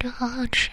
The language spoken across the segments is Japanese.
这好好吃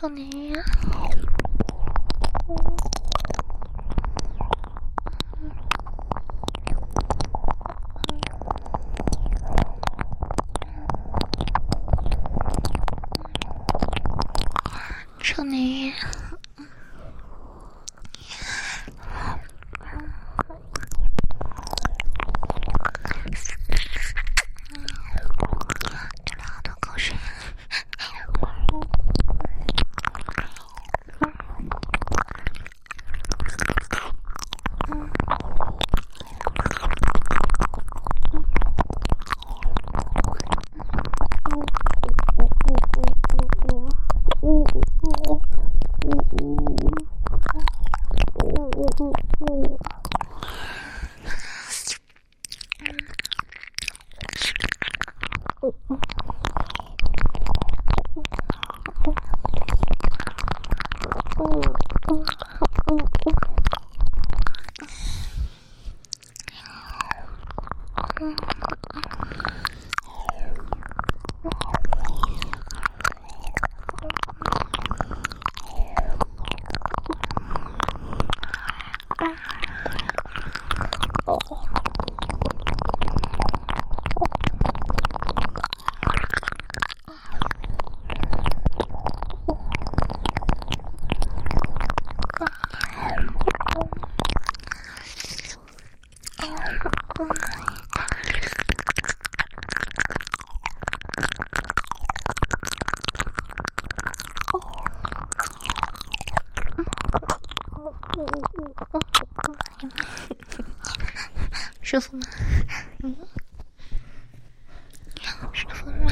少年呀、舒服吗？嗯，舒服吗？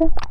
Doctor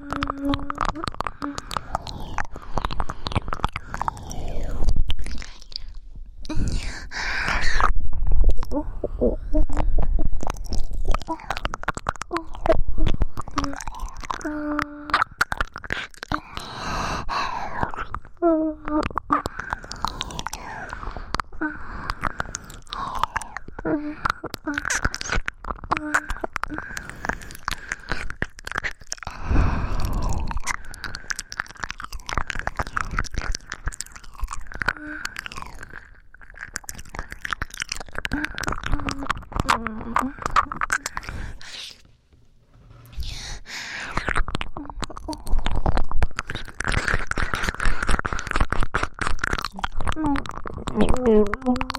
Thank you. Thank.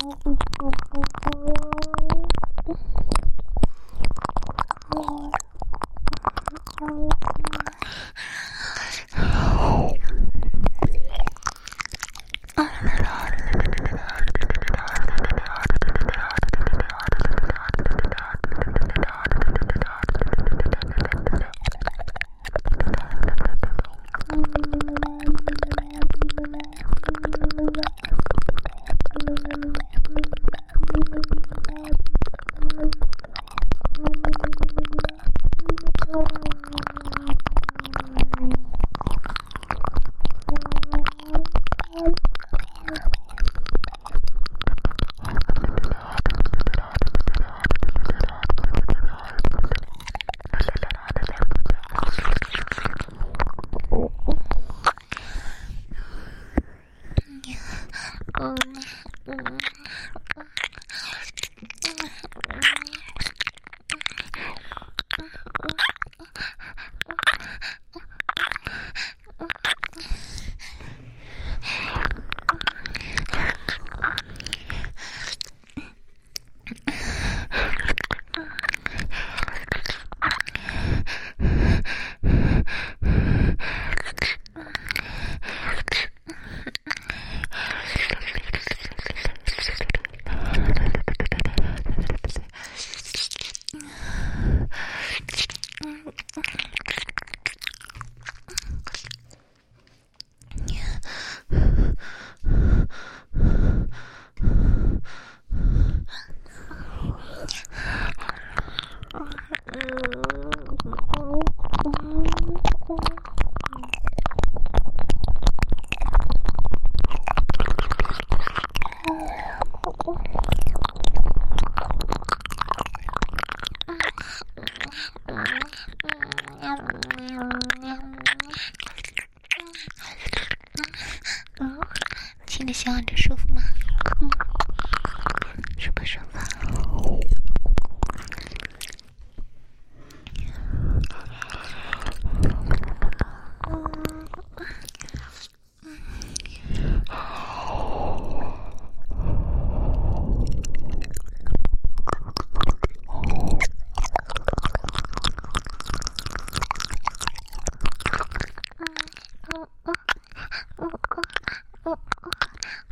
어?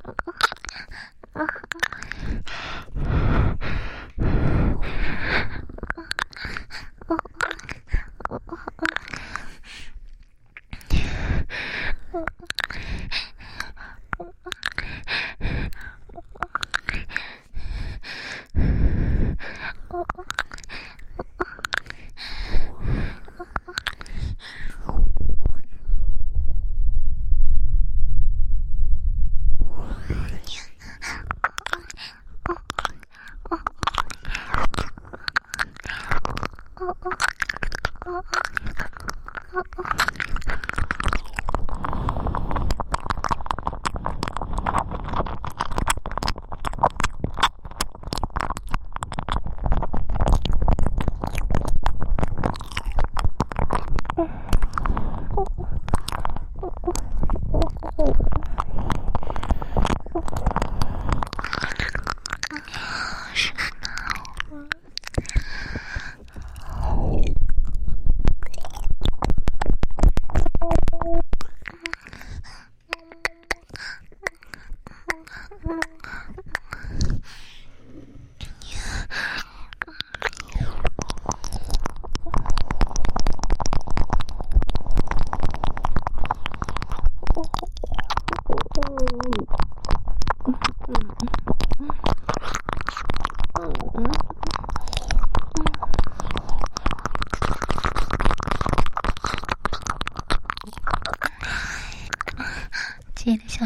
啊。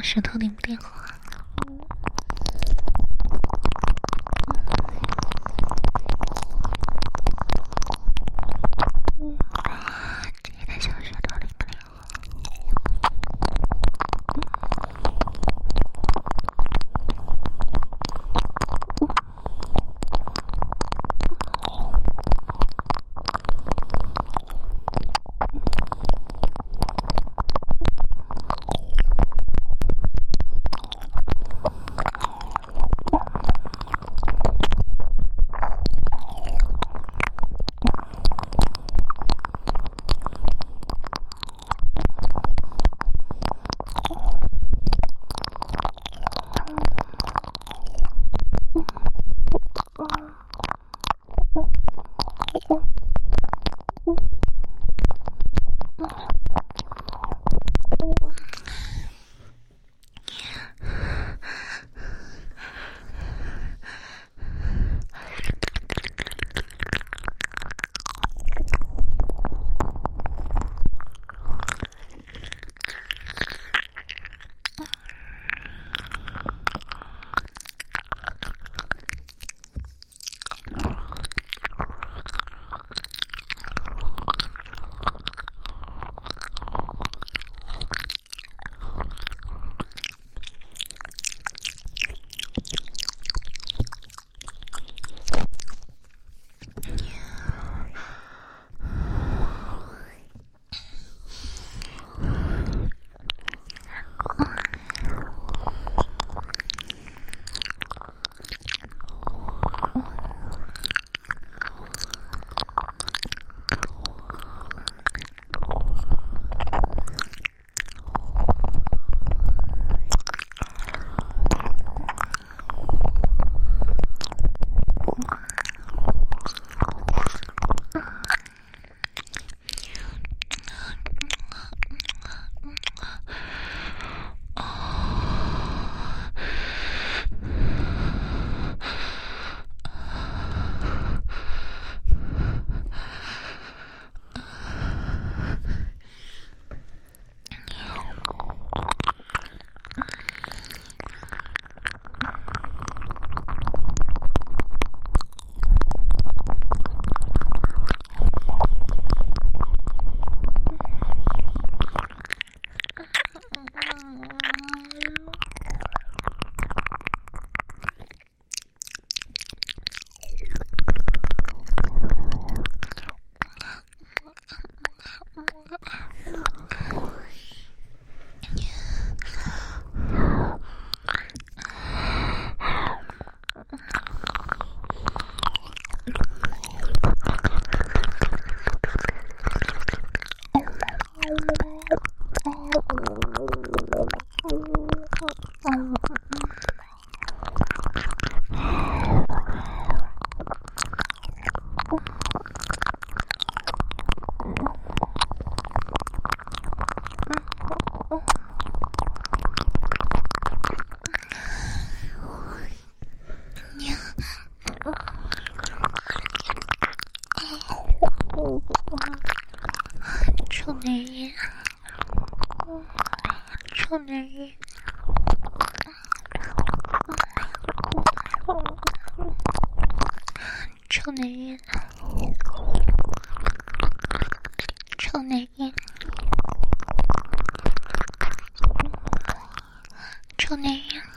石头顶不电好。Aku. 受那样。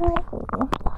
Oh.